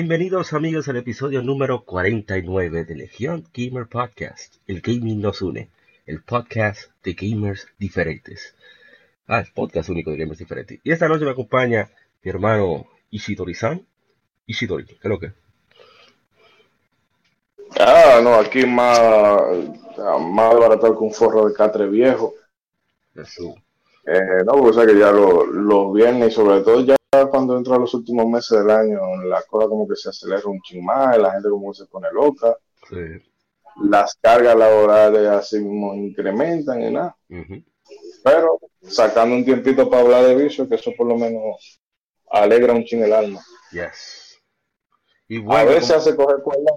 Bienvenidos amigos al episodio número 49 de Legion Gamer Podcast. El gaming nos une. El podcast de gamers diferentes. Ah, el podcast único de gamers diferentes. Y esta noche me acompaña mi hermano Ishidori-san. Ishidori, ¿qué es lo que? Ah, no, aquí más, más barato que un forro de catre viejo. Eso. Eh, no, porque o sea que ya los lo viernes sobre todo ya cuando entra los últimos meses del año, la cosa como que se acelera un ching más, la gente como que se pone loca. Sí. Las cargas laborales así mismo incrementan y nada. Pero sacando un tiempito para hablar de vicio, que eso por lo menos alegra un ching el alma. Yes. Y A veces como- hace coger cuerda.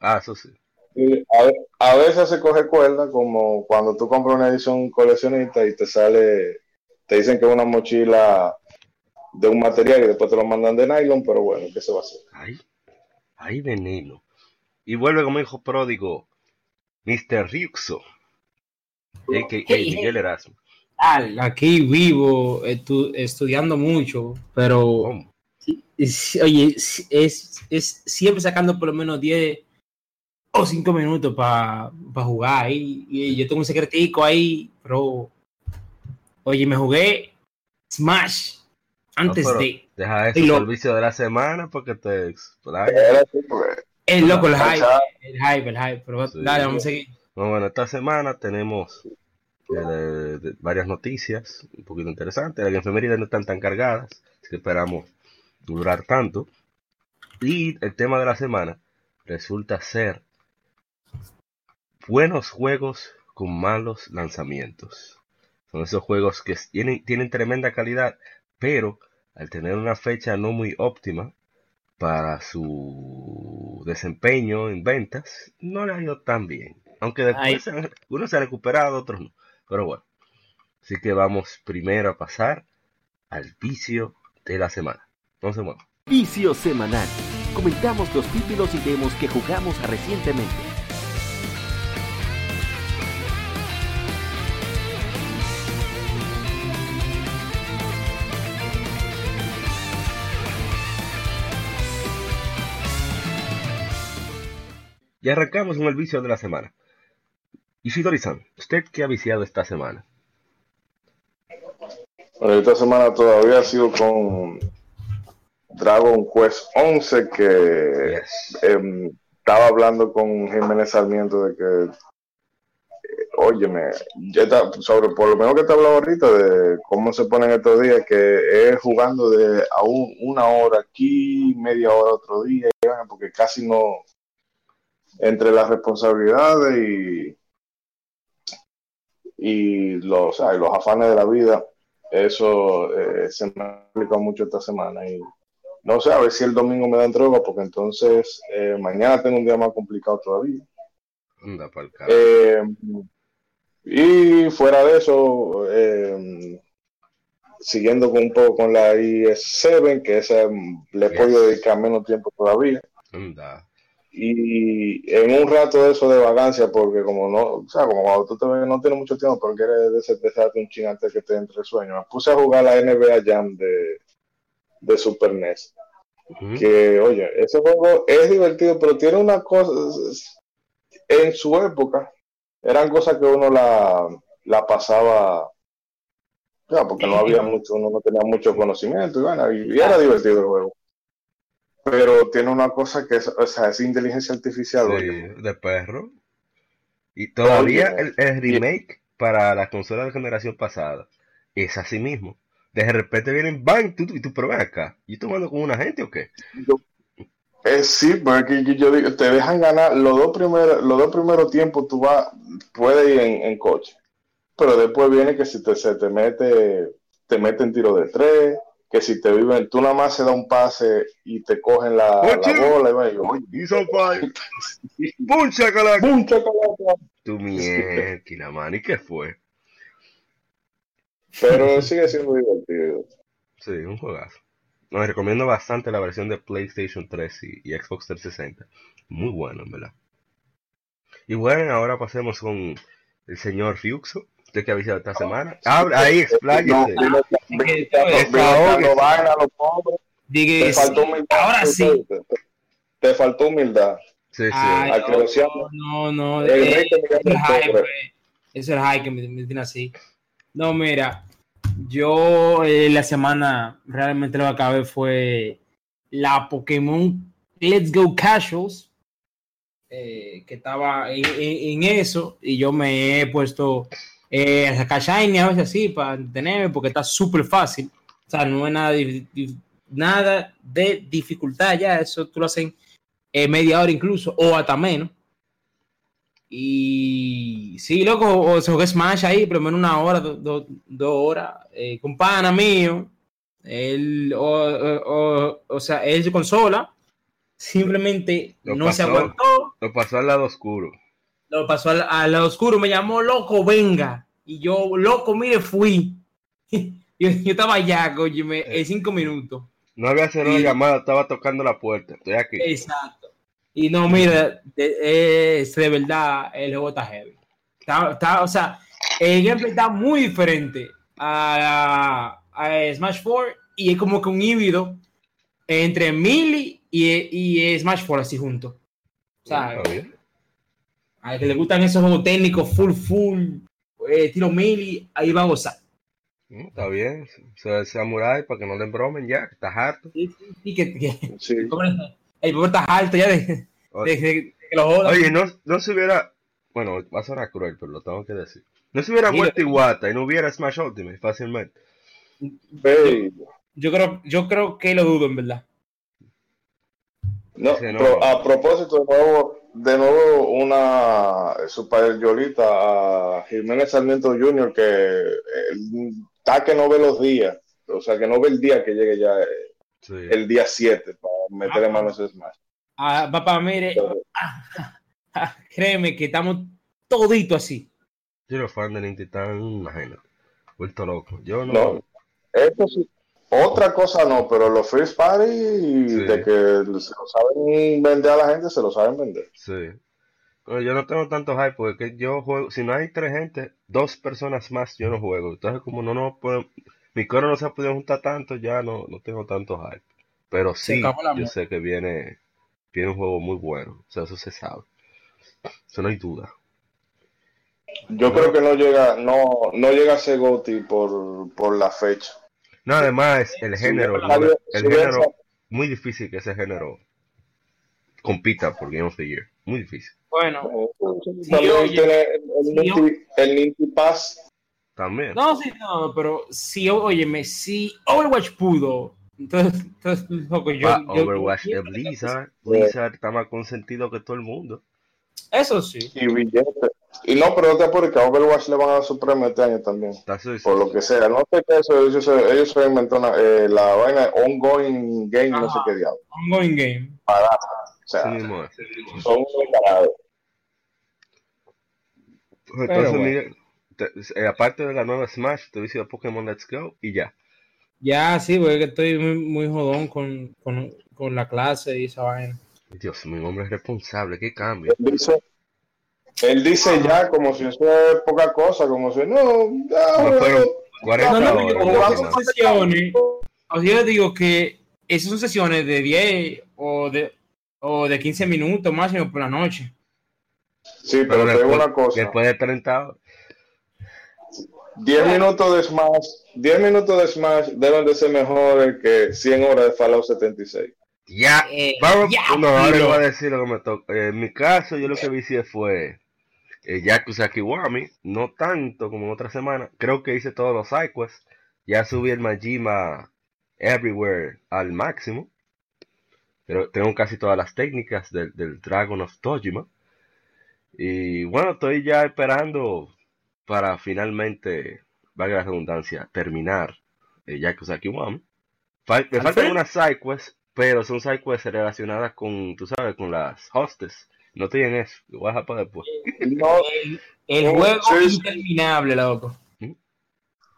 Ah, eso sí. y A, a veces se coge cuerda como cuando tú compras una edición coleccionista y te sale, te dicen que es una mochila de un material y después te lo mandan de nylon, pero bueno, ¿qué se va a hacer? Ay, ay, veneno. Y vuelve como hijo pródigo, Mr. Ryuxo. A.K.A. Hey, Miguel Erasmo. Al, aquí vivo, estu- estudiando mucho, pero oye, es, es, es siempre sacando por lo menos 10 o 5 minutos para jugar. Y, y yo tengo un secretico ahí, pero oye, me jugué Smash antes No, de. Deja eso lo- servicio de la semana porque te explaya. Porque El loco, el hype, el hype, el hype. Pero Sí. dale, vamos a seguir. No, bueno, esta semana tenemos eh, de- de varias noticias un poquito interesantes. Las efemérides no están tan cargadas, así que esperamos durar tanto. Y el tema de la semana resulta ser buenos juegos con malos lanzamientos. Son esos juegos que tienen, tienen tremenda calidad, pero al tener una fecha no muy óptima para su desempeño en ventas, no le ha ido tan bien. Aunque después Ay. se han recuperado, otros no. Pero bueno, así que vamos primero a pasar al vicio de la semana. No se muevan. Vicio semanal. Comentamos los títulos y demos que jugamos recientemente. Y arrancamos con el vicio de la semana. Ishidori-san, ¿usted qué ha viciado esta semana? bueno, esta semana todavía ha sido con Dragon Quest 11 que Yes. em, estaba hablando con Jiménez Sarmiento de que, eh, óyeme, ya está, sobre por lo menos que te hablaba ahorita de cómo se ponen estos días, que es jugando de a un- una hora aquí, media hora otro día, porque casi no, entre las responsabilidades y, y los, ay, los afanes de la vida, eso eh, se me ha complicado mucho esta semana y no sé, a ver si el domingo me dan droga, porque entonces eh, mañana tengo un día más complicado todavía. Anda. Eh, y fuera de eso, eh, siguiendo con un poco con la IS7, que esa le Yes. podido dedicar menos tiempo todavía. Anda. Y en un rato de eso de vagancia, porque como no, o sea, como cuando tú te ves, no tienes mucho tiempo, pero quieres desestresarte un ching antes que te entre el sueño, me puse a jugar la NBA Jam de, de Super NES. Que, oye, ese juego es divertido, pero tiene una cosa, en su época, eran cosas que uno la, la pasaba, ya, porque no había mucho, uno no tenía mucho conocimiento, y, bueno, y, y era divertido el juego. Pero tiene una cosa que es, o sea, es inteligencia artificial, Sí, oye. de perro. Y todavía Oye, el, el remake para la consola de generación pasada es así mismo. De repente vienen, bang, tú, y tú, pero acá. ¿Y tú jugando con una gente o qué? Eh, sí, porque yo, yo digo, te dejan ganar los dos primeros, los dos primeros tiempos, tú vas, puedes ir en, en coche. Pero después viene que si te, se te mete, te meten tiro de tres, que si te viven, tú nada más se da un pase y te cogen la, la bola y va y yo, oye, fire. ¡Bum, chacalaca! ¡pum, chacalaca! Tu mierda, man. ¿Y qué fue? Pero sigue siendo divertido. Sí, un juegazo. No, les recomiendo bastante la versión de PlayStation 3 y, y Xbox 360. Muy bueno, en verdad. Y bueno, ahora pasemos con el señor Fiuxo. Usted que ha visitado esta semana. Habla ahí, No, expláyese. No vaina, los pobres. Diga, Te faltó humildad. ahora sí. Te, te faltó humildad. Sí, sí. Ay, Al que lo decía- no, no, El eh, rey que me eso es es hype que me, me tiene así. No, mira, yo eh, la semana realmente lo que acabé fue la Pokémon Let's Go Casuals, eh, que estaba en, en- en eso, y yo me he puesto eh, sacar Shiny a veces así para tenerme, porque está súper fácil. O sea, no es nada, di- nada de dificultad ya, eso tú lo hacen en media hora incluso, o hasta menos. Y sí, loco, o se jugué Smash ahí, por lo menos una hora, do- do- dos horas, eh, con pana mío, él, o, o, o- o sea, él su consola, simplemente Lo no se pasó. aguantó, Lo pasó al lado oscuro. Lo pasó al, al oscuro, me llamó, loco, venga, y yo, loco, mire, fui. yo, yo estaba allá, coño, en cinco minutos. No había cerrado la llamada, estaba tocando la puerta. Estoy aquí. Exacto. Y no, mira, de, es de verdad el juego está heavy. Está, está- o sea, el gameplay está muy diferente a, a Smash 4 y es como que un híbrido entre Melee y, y Smash 4 así juntos. O sea, Está bien. a que le gustan esos juegos técnicos full, full, eh, estilo Melee, ahí va a gozar. Mm, Está bien. Se samurai para que no le bromen ya, que estás harto. Y, y que, que- Sí. el pobre está alto ya de, de- de- de que lo jodan. Oye, no, no se hubiera. Bueno, va a sonar cruel, pero lo tengo que decir. No se hubiera muerto Iwata y no hubiera Smash Ultimate fácilmente. Yo creo, yo creo que lo dudo, en verdad. No, Sí, no. pero a propósito, de nuevo, de nuevo una super yolita a Jiménez Sarmiento Jr. que eh, está que no ve los días, o sea, que no ve el día que llegue ya eh, Sí. el día 7 para meterle Ah. mano a ese Smash. Ah, papá, mire, ah, créeme que estamos todito así. Yo los fans de Nintendo están, imagínate, vuelto loco. Yo no. No, eso sí. Otra cosa no, pero los Free Party, Sí. de que se lo saben vender a la gente, se lo saben vender. Sí. Bueno, yo no tengo tanto hype porque que yo juego, si no hay tres gente, dos personas más yo no juego. Entonces como no no puedo, mi coro no se ha podido juntar tanto, ya no, no tengo tanto hype. Pero sí, yo sé que viene, viene un juego muy bueno. O sea, eso se sabe. Eso no hay duda. Yo creo que no llega, no, no llega a ser GOTY por, por la fecha. No, además el género, el género, muy difícil que ese género compita por Game of the Year. Muy difícil. Bueno, También tiene el, Ninty- el Ninty Pass. También. no, sí, no, pero si, óyeme, si Overwatch pudo, entonces, entonces loco, yo, yo- Overwatch yo- de Blizzard. Blizzard está más consentido que todo el mundo. Eso sí. y billete. Y no, pero no te apures que a Overwatch le van a dar su premio este año también. Sí, sí, Por lo sí. que sea. No sé qué eso. Ellos se, ellos se inventaron eh, la vaina ongoing game, no sé qué diablo. Ongoing game. O Así sea, son. Entonces, bueno. Miguel, te- eh, aparte de la nueva Smash, te dice Pokémon Let's Go y ya. Ya, sí, porque que estoy muy, muy jodón con, con, con la clase y esa vaina. Dios, mi hombre es responsable, qué cambio. Dice, él dice ya como si eso es poca cosa, como si no, ya, No fueron 40 No, no, horas. son sesiones. O sea, yo digo que esas son sesiones de 10 o de, o de 15 minutos máximo por la noche. Sí, Pero pero te digo una cosa. después de 30 horas, 10 minutos de Smash, 10 minutos de Smash deben de ser mejores que 100 horas de Fallout 76. ya. Eh, Vamos, ya, no, ahora voy a decir lo que me toca. En mi caso, yo lo que hice fue eh, Yakuza Kiwami, no tanto como en otra semana. Creo que hice todos los sidequests. Ya subí el Majima Everywhere al máximo. Pero tengo casi todas las técnicas del, del Dragon of Tojima. Y bueno, estoy ya esperando para finalmente, valga la redundancia, terminar eh, Yakuza Kiwami. Fal- me ¿Al faltan unas sidequests, pero son sidequests relacionadas con, tú sabes, con las hostes. No estoy en eso, lo voy a dejar para después. No, El, el juego sí, sí. interminable, loco.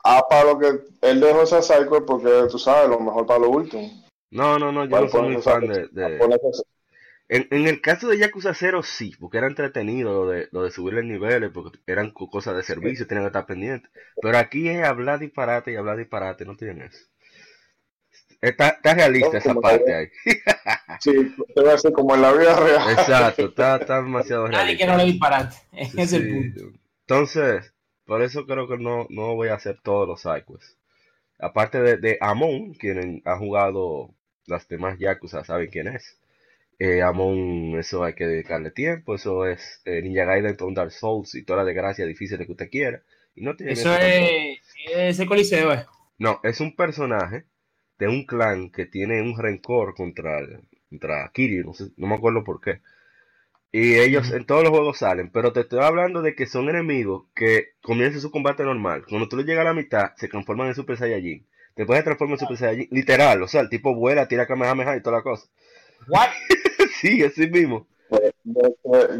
ah, para lo que él dejó esa cycle porque tú sabes, lo mejor para lo último. No, no, no, yo Para no soy muy fan de... En, en el caso de Yakuza 0 sí, porque era entretenido lo de, lo de subirle niveles, porque eran co- cosas de servicio, tenían que estar pendientes. Pero aquí es hablar disparate y hablar disparate, no tienen eso. Está, está realista No, esa parte ahí. Sí, te voy a decir como en la vida real. Exacto, está, está demasiado Nadie que no le disparate. Ese es el punto. Entonces, por eso creo que no, no voy a hacer todos los sidequests. Aparte de, de Amon, quien ha jugado las demás Yakuza, saben quién es. Eh, Amon, eso hay que dedicarle tiempo. Eso es eh, Ninja Gaiden con Dark Souls y toda la desgracia difícil que usted quiera. Y no tiene Eso es ese coliseo, eh. No, es un personaje de un clan que tiene un rencor contra, el- contra Kiryu, no sé- no me acuerdo por qué. Y ellos en todos los juegos salen, pero te estoy hablando de que son enemigos que comienzan su combate normal. Cuando tú le llegas a la mitad, se transforman en Super Saiyajin. Después se transforman en Super Saiyajin, literal, o sea, el tipo vuela, tira Kamehameha y toda la cosa. What? sí, así mismo.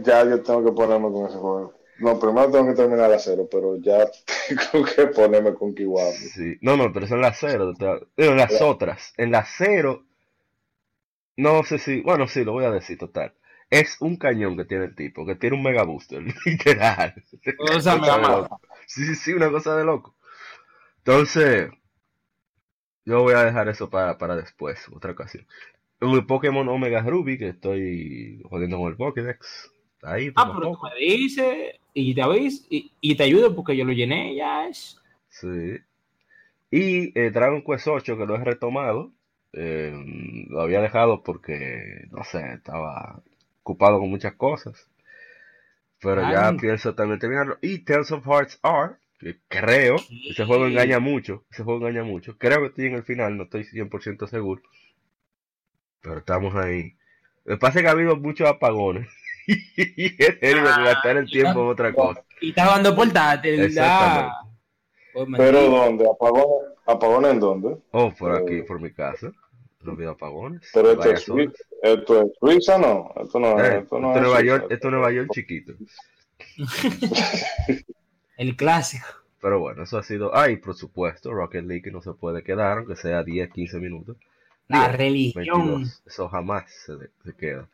Ya yo tengo que ponerme con ese juego. No, primero tengo que terminar a cero, pero ya tengo que ponerme con Kiwami. Sí. No, no, pero son las cero. en las otras. En las cero, no sé si, bueno, sí, lo voy a decir, total. Es un cañón que tiene el tipo, que tiene un mega booster, literal. O sea, me Cosa de da loco. Sí, sí, sí, una cosa de loco. Entonces, yo voy a dejar eso para, para después, otra ocasión. El Pokémon Omega Ruby, que estoy jodiendo con el Pokédex. Ahí, Ah, pero tú me dices y te aviso y, y te ayudo porque yo lo llené ya es. Sí. Y eh, Dragon Quest 8, que lo he retomado, eh, lo había dejado porque, no sé, estaba ocupado con muchas cosas. Pero ya Ah. pienso también terminarlo. Y Tales of Hearts R, que creo, ese juego engaña mucho, ese juego engaña mucho. Creo que estoy en el final, no estoy 100% seguro. Pero estamos ahí. Lo que pasa es que ha habido muchos apagones. y gastar el tiempo en otra cosa. Y estás jugando portátil. Exactamente. ah. Pues, Pero. ¿dónde? ¿Apagones? ¿Apagones en dónde? Oh, por aquí, Eh, por mi casa. No habido apagones. Pero esto es. Suiza, esto es Suiza, ¿no? Esto no, Eh, esto no esto es Nueva Suiza. York, esto es Nueva York chiquito. El clásico. Pero bueno, eso ha sido. Ay, por supuesto, Rocket League no se puede quedar, aunque sea 10, 15 minutos. La 10, religión. 22, eso jamás se, se queda.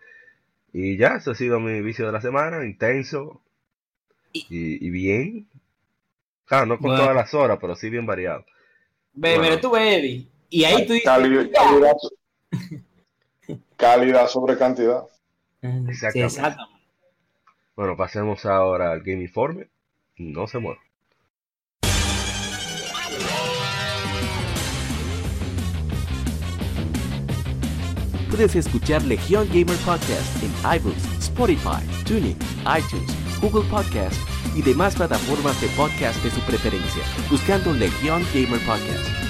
Y ya, eso ha sido mi vicio de la semana, intenso y, y bien. Claro, no con Bueno. todas las horas, pero sí bien variado. Ve, Bueno. mira tú, Eddie. Y ahí tú dices. Cali- calidad, calidad sobre cantidad. Sí, Exactamente. exactamente. Bueno, pasemos ahora al Game Informe. No se mueva. Puedes escuchar Legión Gamer Podcast en iBooks, Spotify, TuneIn, iTunes, Google Podcast y demás plataformas de podcast de su preferencia, buscando Legión Gamer Podcast.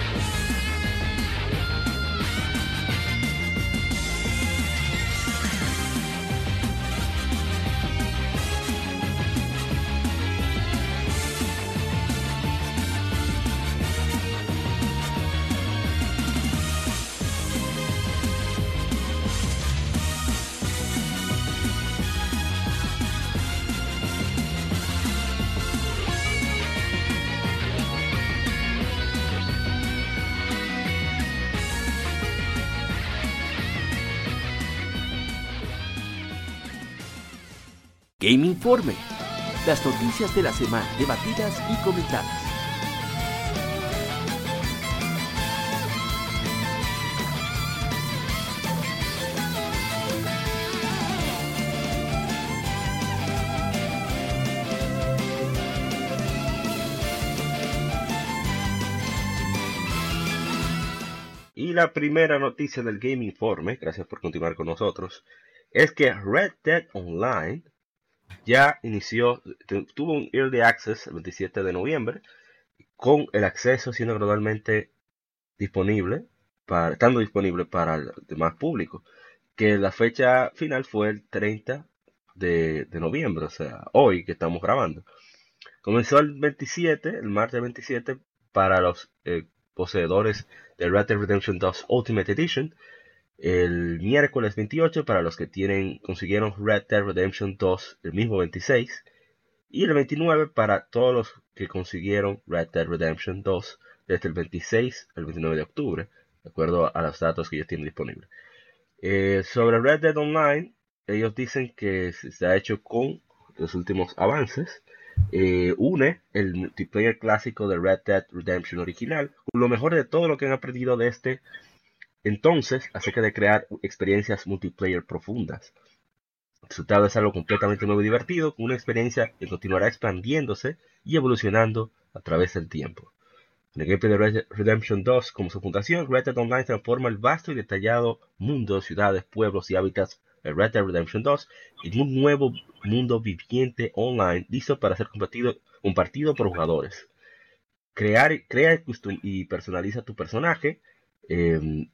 Game Informe. Las noticias de la semana debatidas y comentadas. Y la primera noticia del Game Informe, gracias por continuar con nosotros, es que Red Dead Online ya inició, tu- tuvo un Early Access el 27 de noviembre, con el acceso siendo gradualmente disponible, estando disponible para el demás público. que la fecha final fue el 30 de, de noviembre, o sea, hoy que estamos grabando. Comenzó el 27, el martes 27, para los eh, poseedores de Red Dead Redemption 2 Ultimate Edition. El miércoles 28 para los que tienen, consiguieron Red Dead Redemption 2 el mismo 26. Y el 29 para todos los que consiguieron Red Dead Redemption 2 desde el 26 al 29 de octubre, de acuerdo a los datos que ellos tienen disponibles. Eh, sobre Red Dead Online, ellos dicen que se ha hecho con los últimos avances. Eh, une el multiplayer clásico de Red Dead Redemption original lo mejor de todo lo que han aprendido de este entonces acerca de crear experiencias multiplayer profundas. El resultado es algo completamente nuevo y divertido, con una experiencia que continuará expandiéndose y evolucionando a través del tiempo. En el gameplay de Red Redemption 2 como su fundación, Red Dead Online transforma el vasto y detallado mundo, ciudades, pueblos y hábitats Red Dead Redemption 2 en un nuevo mundo viviente online listo para ser compartido, por jugadores. Crea y personaliza tu personaje, eh,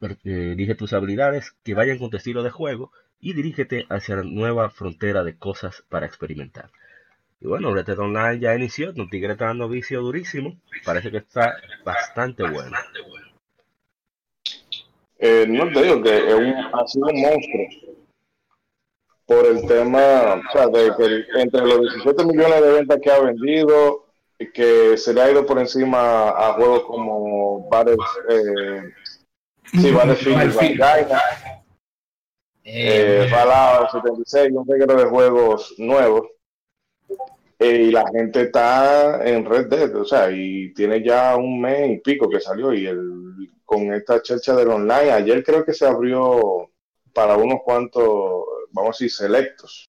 elige tus habilidades que vayan con tu estilo de juego y dirígete hacia la nueva frontera de cosas para experimentar. Y bueno, Red Dead Online ya inició, un tigre está dando vicio durísimo, parece que está bastante bueno. Eh, no te digo que es un, ha sido un monstruo por el tema, o sea, de que entre los 17 millones de ventas que ha vendido, que se le ha ido por encima a juegos como Battlefield, eh, sí, Battlefield, eh, Fallout 76, un reguero de juegos nuevos. Eh, y la gente está en Red Dead, o sea, y tiene ya un mes y pico que salió y el con esta chercha del online. Ayer creo que se abrió para unos cuantos, vamos a decir, selectos.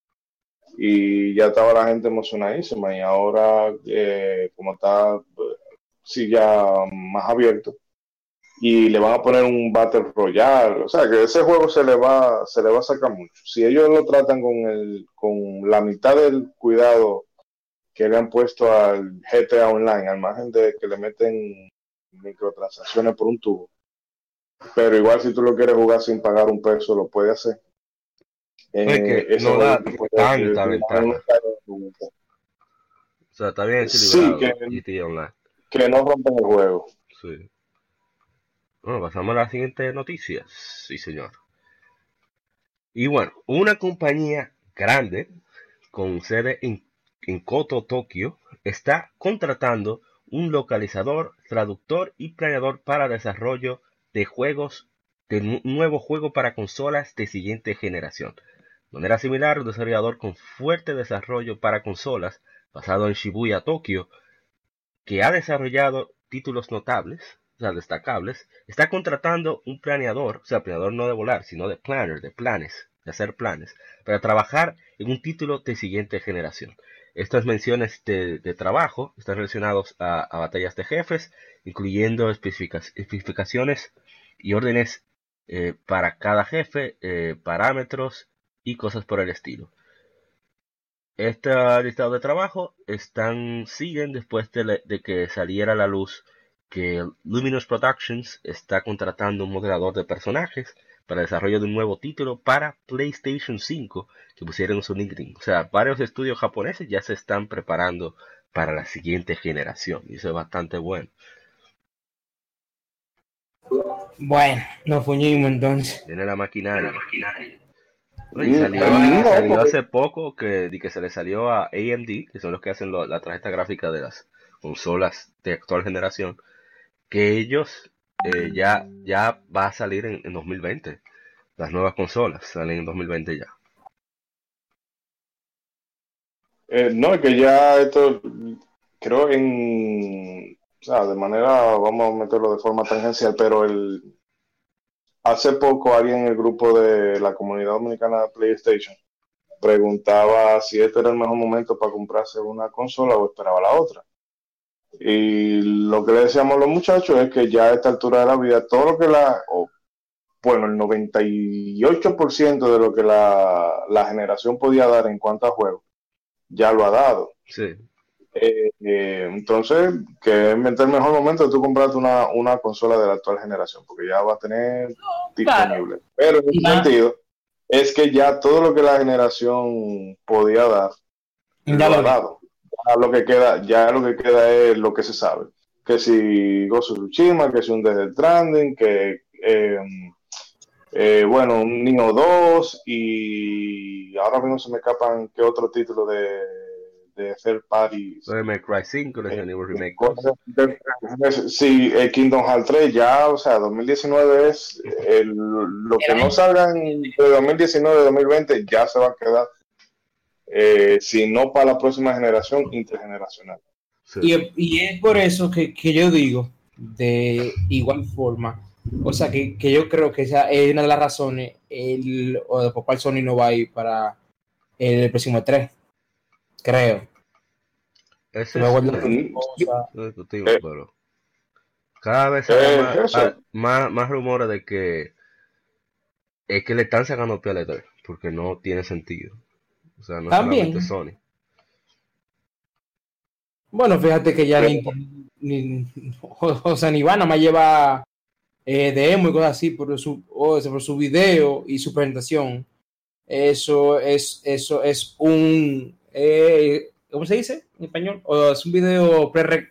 Y ya estaba la gente emocionadísima y ahora, eh, como está, sí, ya más abierto. Y le van a poner un Battle Royale. O sea, que ese juego se le va, se le va a sacar mucho. Si ellos lo tratan con, el, con la mitad del cuidado que le han puesto al GTA Online, al margen de que le meten microtransacciones por un tubo. Pero igual si tú lo quieres jugar sin pagar un peso, lo puedes hacer. Eh, que no da tanta ventaja. O sea, está bien sí, que, que no rompen el juego. Sí. Bueno, pasamos a la siguiente noticia. Sí, señor. Y bueno, una compañía grande con sede en, en Koto, Tokio, está contratando un localizador, traductor y planeador para desarrollo de juegos de nuevo juego para consolas de siguiente generación. De manera similar, un desarrollador con fuerte desarrollo para consolas, basado en Shibuya, Tokio, que ha desarrollado títulos notables, destacables, está contratando un planeador, o sea, planeador no de volar, sino de planner, de planes, de hacer planes, para trabajar en un título de siguiente generación. Estas menciones de, trabajo están relacionadas a, batallas de jefes, incluyendo especificaciones y órdenes eh, para cada jefe, eh, parámetros y cosas por el estilo. Este listado de trabajo están, siguen después de, de, que saliera a la luz que Luminous Productions está contratando un modelador de personajes para el desarrollo de un nuevo título para PlayStation 5 que pusieron su LinkedIn. O sea, varios estudios japoneses ya se están preparando para la siguiente generación y eso es bastante bueno. Bueno, nos fuimos entonces. Tiene la maquinaria. Y salió, hace poco que, que se le salió a AMD, que son los que hacen la tarjeta gráfica de las consolas de actual generación, que ellos eh, ya, ya va a salir en, en 2020. Las nuevas consolas salen en 2020 ya. Eh, no, que ya esto, creo en, de manera, vamos a meterlo de forma tangencial, pero el, hace poco alguien en el grupo de la comunidad dominicana de PlayStation preguntaba si este era el mejor momento para comprarse una consola o esperaba la otra. Y lo que le decíamos a los muchachos es que ya a esta altura de la vida, todo lo que la, bueno, el 98% de lo que la, la, generación podía dar en cuanto a juegos, ya lo ha dado. Sí. Eh, eh, entonces, que es el mejor momento de tú comprarte una, una consola de la actual generación, porque ya va a tener disponible. Pero en ese sentido, es que ya todo lo que la generación podía dar, Ya lo lo ha dado. Lo que queda, ya lo que queda es lo que se sabe. Que si of Tsushima, que si un Death Stranding, que eh, eh, bueno, un Nino 2 y ahora mismo se me escapan qué otro título de, de third party. Devil Cry 5, Resident Evil Remake 2. Sí, el Kingdom Hearts 3 ya, o sea, 2019 es el- lo que no salga en- de 2019 2020 ya se va a quedar, eh, si no para la próxima generación, intergeneracional. Sí. Y, y es por eso que, que yo digo, de igual forma, o sea, que, que yo creo que esa es una de las razones el, o de por cuál Sony no va a ir para el próximo 3. Creo. Ese es Eh. pero cada vez Eh, hay más, más, más rumores de que es que le están sacando pie al E3, porque no tiene sentido. O sea, no También. solamente Sony. Bueno, fíjate que ya Pero- ni, ni- o, o sea, ni van a más lleva eh, demo y cosas así por su, o sea, por su video y su presentación. Eso es, eso es un, eh, ¿cómo se dice en español? O es un video pre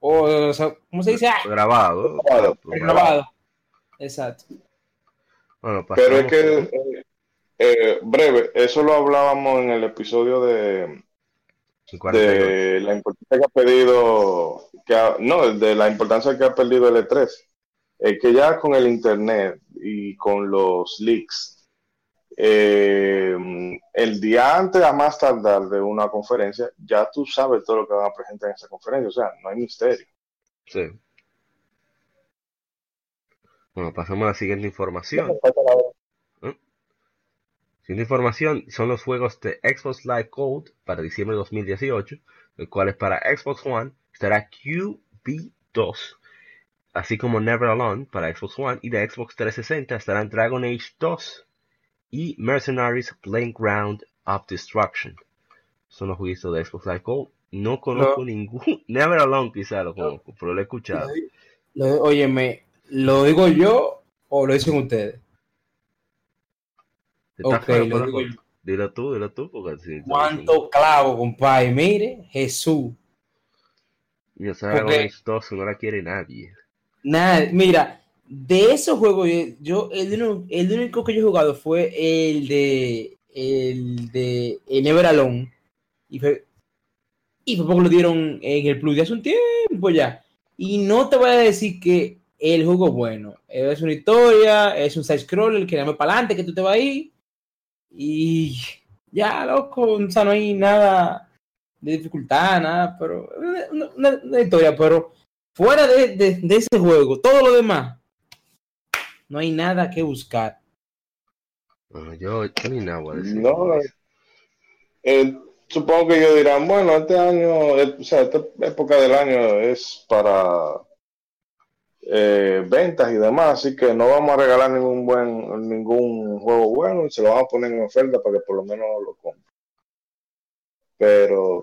o, o sea, ¿cómo se dice? Ah, Grabado. Grabado. grabado. Exacto. Bueno, Pero es que, eh, eh, breve, eso lo hablábamos en el episodio de, 48. de la importancia que ha perdido, que ha- no, de la importancia que ha perdido el E3. Es que ya con el Internet y con los leaks, eh, el día antes a más tardar de una conferencia, ya tú sabes todo lo que van a presentar en esa conferencia, o sea, no hay misterio. Sí. Bueno, pasamos a la siguiente información. Siguiente información son los juegos de Xbox Live Gold para diciembre de 2018, el cual es para Xbox One, estará QB2, así como Never Alone para Xbox One y de Xbox 360 estarán Dragon Age 2 y Mercenaries Playground of Destruction. Son los juegos de Xbox Live Gold. No conozco ningún, Never Alone quizá lo conozco, pero lo he escuchado. Lo- óyeme, ¿lo digo yo o lo dicen ustedes? Está Ok, feo, lo pero digo yo. Dilo tú, dilo tú, porque si ¿Cuánto clavo, compadre? Mire, Jesús. Yo Porque- 2 no la quiere nadie. Nada, mira, de esos juegos, yo, yo- el, único, el único que yo he jugado fue el de el de el Never Alone. Y fue, y fue porque lo dieron en el Plus de hace un tiempo ya. Y no te voy a decir que el juego bueno. Es una historia, es un side scroller que dame para adelante, que tú te vas ahí. Y ya, loco, o sea, no hay nada de dificultad, nada, pero una, una- una historia, pero fuera de, de- de ese juego, todo lo demás, no hay nada que buscar. Bueno, yo, yo ni nada voy a decir. No, eh, supongo que ellos dirán, bueno, este año, eh, o sea, esta época del año es para eh, ventas y demás, así que no vamos a regalar ningún buen, ningún juego bueno, y se lo vamos a poner en oferta para que por lo menos lo compren. Pero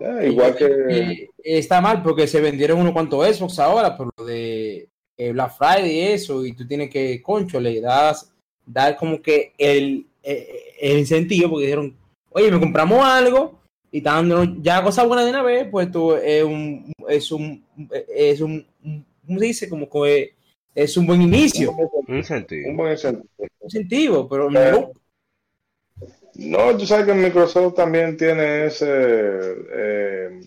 eh, igual que Eh, está mal porque se vendieron unos cuantos Xbox ahora por lo de eh, Black Friday y eso, y tú tienes que, concho, le das, dar como que el, eh, el incentivo, porque dijeron, oye, me compramos algo y están dando ya cosas buenas de una vez, pues tú es un, es un, es un, ¿cómo se dice? Como que es un buen inicio, Un sentido. un buen incentivo. incentivo, pero no. No, tú sabes que Microsoft también tiene ese eh,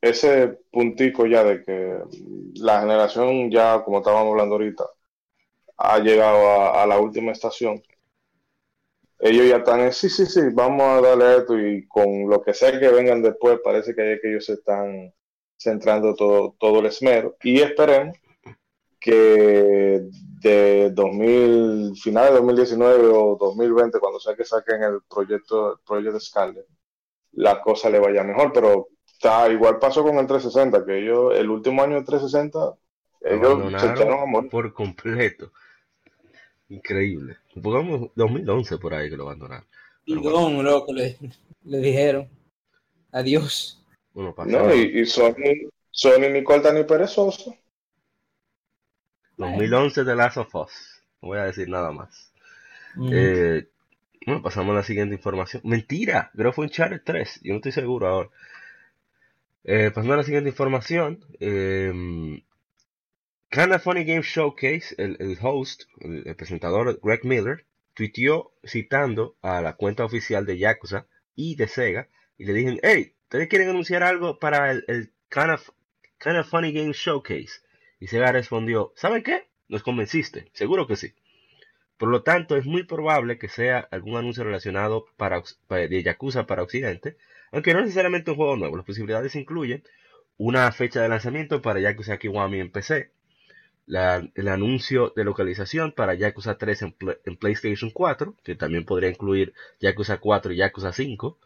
ese puntico ya de que la generación ya, como estábamos hablando ahorita, ha llegado a, a la última estación. Ellos ya están en, sí, sí, sí, vamos a darle esto y con lo que sea que vengan después, parece que, que ellos se están centrando todo, todo el esmero y esperemos que de 2000, finales de 2019 o 2020, cuando sea que saquen el proyecto, el proyecto Scarlet, la cosa le vaya mejor, pero está igual pasó con el 360, que ellos, el último año del 360, ellos se Abandonaron echaron a morir. por completo. Increíble. Pongamos 2011 por ahí que lo abandonaron. Pero bueno. Perdón, loco, le, le dijeron. Adiós. No, y, y Sony, Sony ni corta ni perezoso. 2011 de Last of Us. No voy a decir nada más. Mm. Eh, bueno, pasamos a la siguiente información. Mentira, creo que fue Uncharted 3. Yo no estoy seguro ahora. Eh, pasando a la siguiente información. Eh, Kinda Funny Game Showcase, el, el host, el, el presentador Greg Miller, tuiteó citando a la cuenta oficial de Yakuza y de Sega y le dijeron, hey, ¿ustedes quieren anunciar algo para el, el Kinda, Kinda Funny Game Showcase? Y Sega respondió, ¿saben qué? Nos convenciste, seguro que sí. Por lo tanto, es muy probable que sea algún anuncio relacionado para, de Yakuza para Occidente, aunque no necesariamente un juego nuevo. Las posibilidades incluyen una fecha de lanzamiento para Yakuza Kiwami en PC, el anuncio de localización para Yakuza 3 en, Pla- en PlayStation 4, que también podría incluir Yakuza 4 y Yakuza 5,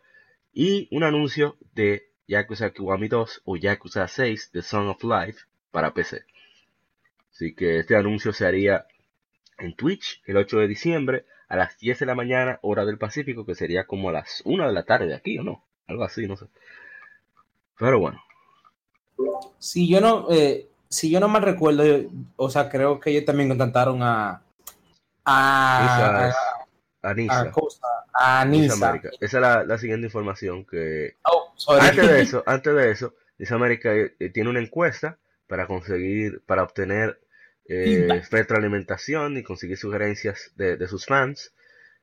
y un anuncio de Yakuza Kiwami 2 o Yakuza 6 The Song of Life para PC. Así que este anuncio se haría en Twitch el 8 de diciembre a las 10 de la mañana, hora del Pacífico, que sería como a las 1 de la tarde de aquí, ¿o no? Algo así, no sé. Pero bueno, Si yo no, eh, si yo no mal recuerdo, yo- o sea, creo que ellos también contactaron a a, esa a, a Nisa. América. Esa es la, la siguiente información que Oh, antes de eso, antes de eso, Nisa América eh, eh, tiene una encuesta para conseguir, para obtener eh, retroalimentación y conseguir sugerencias de, de sus fans.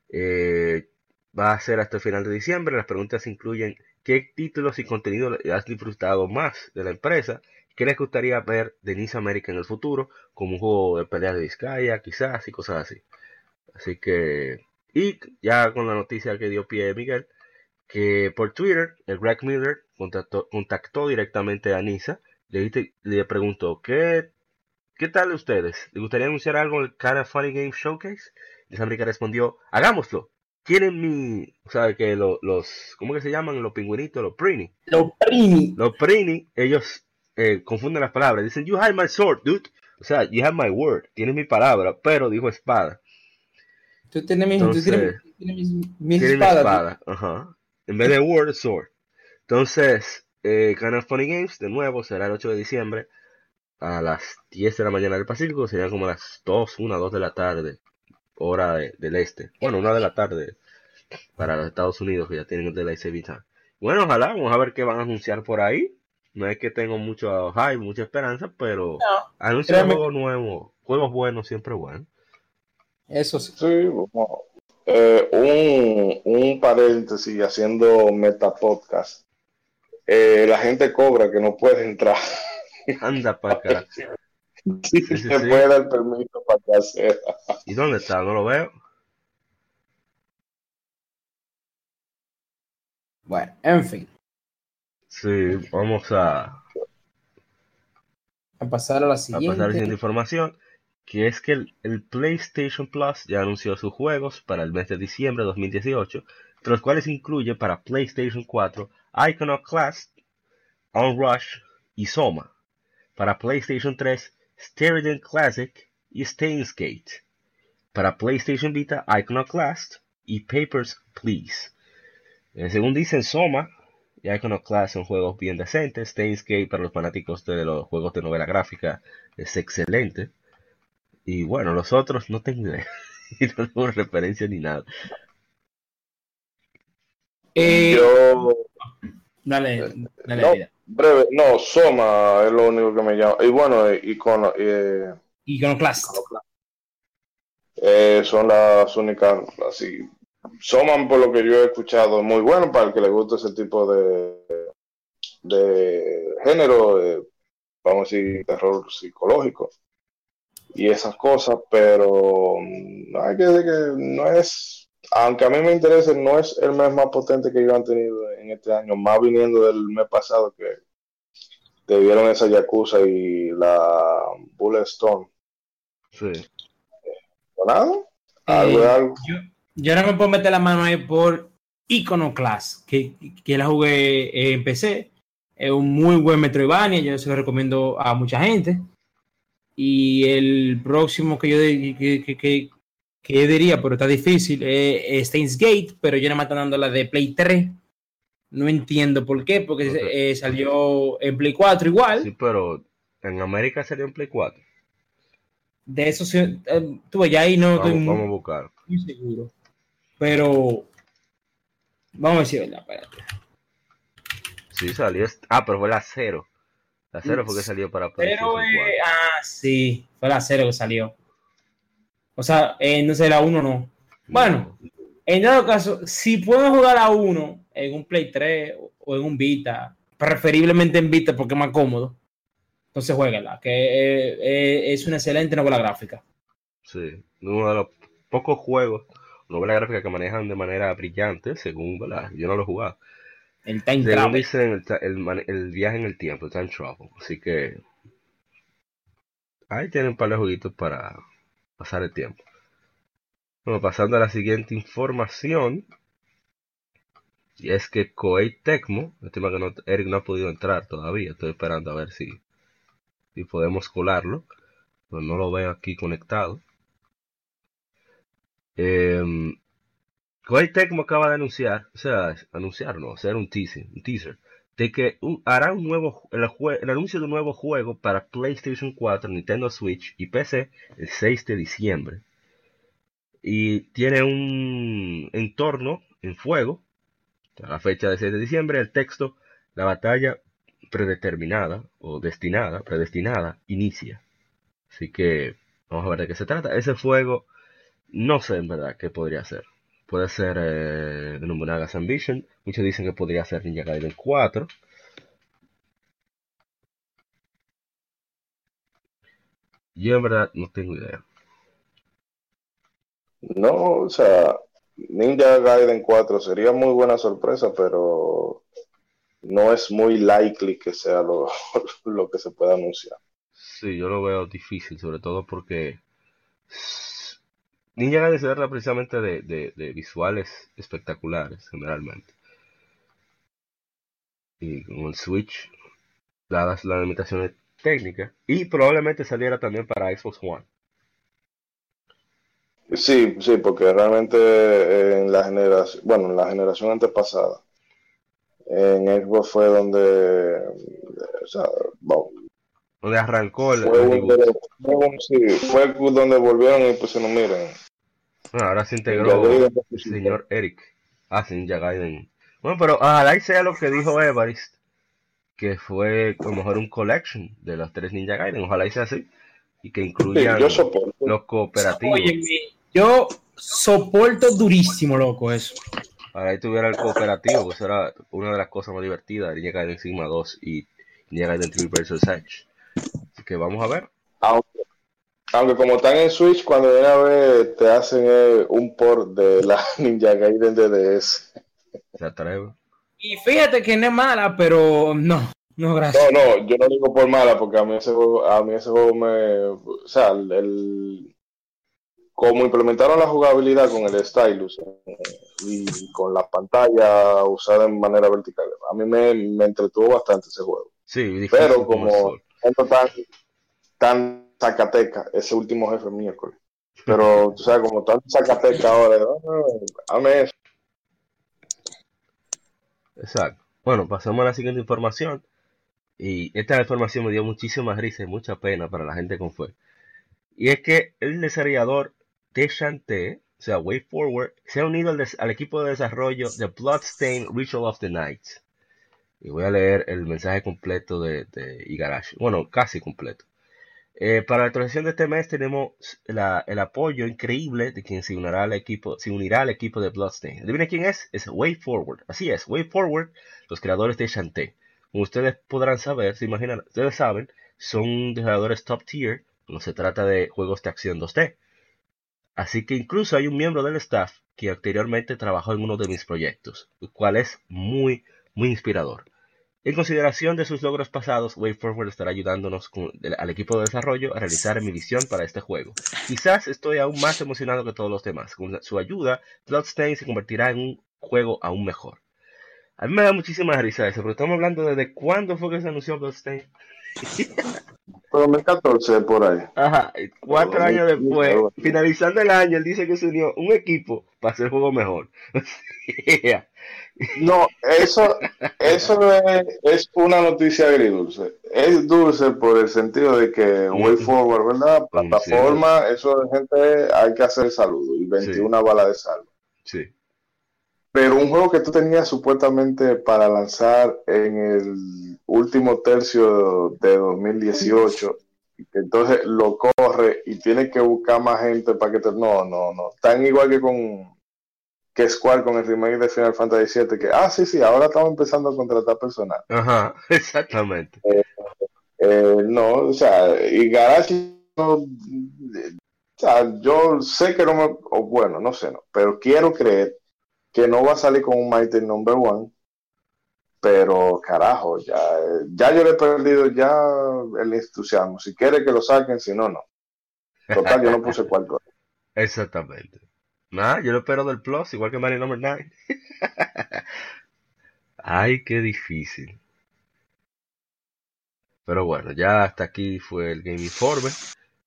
Eh, va a ser hasta el final de diciembre. Las preguntas incluyen qué títulos y contenido has disfrutado más de la empresa, qué les gustaría ver de Nisa América en el futuro, como un juego de peleas de Vizcaya, quizás, y cosas así. Así que, y ya con la noticia que dio pie Miguel, que por Twitter, el Greg Miller contactó, contactó directamente a Nisa, le, le preguntó, ¿qué, ¿qué tal ustedes? ¿Les gustaría anunciar algo en el Kind of Funny Game Showcase? Nisa América respondió, hagámoslo. Quieren mi, o sea, que lo- los, ¿cómo que se llaman? Los pingüinitos, los Prini. Los primi. Los Prini, ellos eh, confunden las palabras. Dicen, you have my sword, dude. O sea, you have my word. Tienes mi palabra, pero dijo espada. Tú tienes Entonces, tienes, tú tienes mis, mis Tiene una espadas. espada. Ajá. En vez de word, sword. Entonces, eh, Kind of Funny Games, de nuevo, será el 8 de diciembre a las 10 de la mañana del Pacífico. Sería como las 2, 1, 2 de la tarde, hora de- del este. Bueno, 1 de la tarde para los Estados Unidos, que ya tienen el Daylight Saving Time. Bueno, ojalá, vamos a ver qué van a anunciar por ahí. No es que tengo mucho hype, mucha esperanza, pero No, anunciar créeme. juegos nuevos, juegos buenos, siempre bueno. Eso sí. Sí, bueno, eh, un, un paréntesis haciendo metapodcast. Eh, la gente cobra que no puede entrar. Anda para acá. Sí, sí, se sí. puede dar permiso para que hacer. ¿Y dónde está? No lo veo. Bueno, en fin. Sí, vamos a, A pasar a la a siguiente. pasar a la siguiente información, que es que el, PlayStation Plus ya anunció sus juegos para el mes de diciembre de 2018, entre los cuales incluye para PlayStation 4 Iconoclast, Onrush y Soma. Para PlayStation 3, Steriden Classic y Stainsgate. Para PlayStation Vita, Iconoclast y Papers, Please. Eh, según dicen Soma, y Iconoclast son juegos bien decentes. Stainsgate para los fanáticos de los juegos de novela gráfica es excelente. Y bueno, los otros no tengo idea. Y no tengo referencia ni nada. Eh, Yo, dale, dale, no. vida. breve, no, Soma es lo único que me llama. Y bueno, eh, icono, eh, Iconoclast. eh, son las únicas, así. Soma, por lo que yo he escuchado, es muy bueno para el que le guste ese tipo de, de género, eh, vamos a decir, terror psicológico y esas cosas, pero mm, hay que decir que no es, aunque a mí me interese, no es el mes más potente que ellos han tenido en este año, más viniendo del mes pasado que debieron esa Yakuza y la Bullet Stone. Sí. ¿O nada? Algo de Eh, algo. yo, yo no me puedo meter la mano ahí por Iconoclast, que, que la jugué en PC. Es un muy buen Metroidvania, yo se lo recomiendo a mucha gente. Y el próximo que yo, que, que- que- que diría, pero está difícil, es, Steins Gate, pero yo no me estoy dando la de Play 3. No entiendo por qué, porque eh, salió en Play 4 igual. Sí, pero en América salió en Play 4. De eso sí, eh, tuve ya ahí no Vamos, estoy muy- vamos a buscar. muy seguro. Pero vamos a decir verdad, espérate. Sí, salió. est- Ah, pero fue la cero. La cero fue que salió para Pero PlayStation 4. eh, ah, sí, fue la 0 que salió. O sea, eh, no sé, la 1 no. Bueno, en dado caso, si pueden jugar a 1 en un Play 3 o- en un Vita, preferiblemente en Vita porque es más cómodo, entonces jueguenla, que eh, es una excelente novela gráfica. Sí, uno de los pocos juegos, novela gráfica que manejan de manera brillante, según, ¿verdad? Yo no lo he jugado. El Time Travel. dicen, el, el el viaje en el tiempo, el time travel. Así que ahí tienen un par de jueguitos para pasar el tiempo. Bueno, pasando a la siguiente información. Y es que Koei Tecmo, lástima que no, Eric no ha podido entrar todavía, estoy esperando a ver si, si podemos colarlo. Pero no lo veo aquí conectado. Em, Tecmo acaba de anunciar, o sea, anunciar no, hacer un teaser, un teaser de que hará un nuevo, el, el anuncio de un nuevo juego para PlayStation 4, Nintendo Switch y PC el 6 de diciembre. Y tiene un entorno en fuego, a la fecha del 6 de diciembre, el texto, la batalla predeterminada o destinada, predestinada, inicia. Así que vamos a ver de qué se trata. Ese fuego, no sé en verdad qué podría ser. Puede ser eh, Nobunaga's Ambition. Muchos dicen que podría ser Ninja Gaiden 4. Yo en verdad no tengo idea. No, o sea, Ninja Gaiden 4 sería muy buena sorpresa, pero no es muy likely que sea lo, lo que se pueda anunciar. Sí, yo lo veo difícil, sobre todo porque Ninja Gaiden se trata precisamente de, de- de visuales espectaculares, generalmente. Y con el Switch, dadas las limitaciones técnicas, y probablemente saliera también para Xbox One. Sí, sí, porque realmente eh, en la generación, bueno, en la generación antepasada, en Xbox fue donde, o sea, bueno, Donde arrancó el, fue, el sí, fue donde volvieron y pues no miren, Bueno, ahora se integró el señor Eric. Ah, sí, Ninja Gaiden. Bueno, pero ojalá y sea lo que dijo Evarist, que fue a lo mejor un collection de los tres Ninja Gaiden. Ojalá y sea así. Y que Sí, incluyan yo soporto. los cooperativos. Óyeme, yo soporto durísimo, loco, eso. Ojalá y tuviera el cooperativo, pues era una de las cosas más divertidas de Ninja Gaiden Sigma 2 y Ninja Gaiden 3 vs. Edge. Así que vamos a ver. Aunque, aunque como están en Switch, cuando viene a ver, te hacen eh, un port de la Ninja Gaiden de DS. Se atreve. Y fíjate que no es mala, pero no, no, gracias. No, no, yo no digo por mala, porque a mí ese juego, a mí ese juego me, o sea, el, el- como implementaron la jugabilidad con el stylus eh, y con la pantalla usada en manera vertical, a mí me, me entretuvo bastante ese juego. Sí, difícil Pero como como tan, tan Zacateca, ese último jefe miércoles. Pero, tú sabes, como tan Zacateca ahora, ah, dame eso. Exacto. Bueno, pasamos a la siguiente información. Y esta información me dio muchísima risa y mucha pena para la gente con fue. Y es que el desarrollador Techante, o sea, Way Forward, se ha unido al, equipo de desarrollo de Bloodstained Ritual of the Night. Y voy a leer el mensaje completo de, de Igarashi. Bueno, casi completo. Eh, para la actualización de este mes tenemos el apoyo increíble de quien se unirá al equipo, se unirá al equipo de Bloodstained. ¿Adivina quién es? Es Way Forward. Así es, Way Forward, los creadores de Shantae. Como ustedes podrán saber, se imaginan, ustedes saben, son desarrolladores top tier cuando se trata de juegos de acción 2D. Así que incluso hay un miembro del staff que anteriormente trabajó en uno de mis proyectos, el cual es muy, muy inspirador. En consideración de sus logros pasados, WayForward estará ayudándonos al equipo de desarrollo a realizar mi visión para este juego. Quizás estoy aún más emocionado que todos los demás. Con su ayuda, Bloodstained se convertirá en un juego aún mejor. A mí me da muchísima risa eso, porque estamos hablando desde cuándo fue que se anunció Bloodstained. 2014 por ahí. Ajá, cuatro años sí, después, finalizando el año, él dice que se unió un equipo para hacer juego mejor. Yeah. No, eso, eso es, es una noticia agridulce. Es dulce por el sentido de que Way. Forward, ¿verdad? Sí. Plataforma, eso de gente hay que hacer saludo y 21 balas de salvo. Sí. Pero un juego que tú tenías supuestamente para lanzar en el último tercio de 2018, y que entonces lo corre y tiene que buscar más gente para que te... No, no, no. Tan igual que con que Square con el remake de Final Fantasy VII, que, ah, sí, sí, ahora estamos empezando a contratar personal. Ajá, exactamente. Eh, no, o sea, y Garachi, no, o sea, yo sé que no me, o bueno, no sé, no, pero quiero creer que no va a salir con un Mighty Number One, pero carajo, ya, ya yo le he perdido ya el entusiasmo. Si quiere que lo saquen, si no, no. Total, yo no puse cuarto. Exactamente. Yo lo espero del Plus, igual que Mario Number 9. Ay, qué difícil. Pero bueno, ya hasta aquí fue el Game Informe.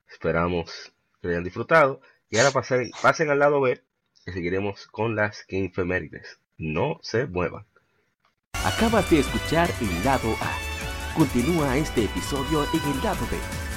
Esperamos que hayan disfrutado. Y ahora pasen, pasen al lado B, que seguiremos con las Game Femérides. No se muevan. Acabas de escuchar el lado A. Continúa este episodio en el lado B.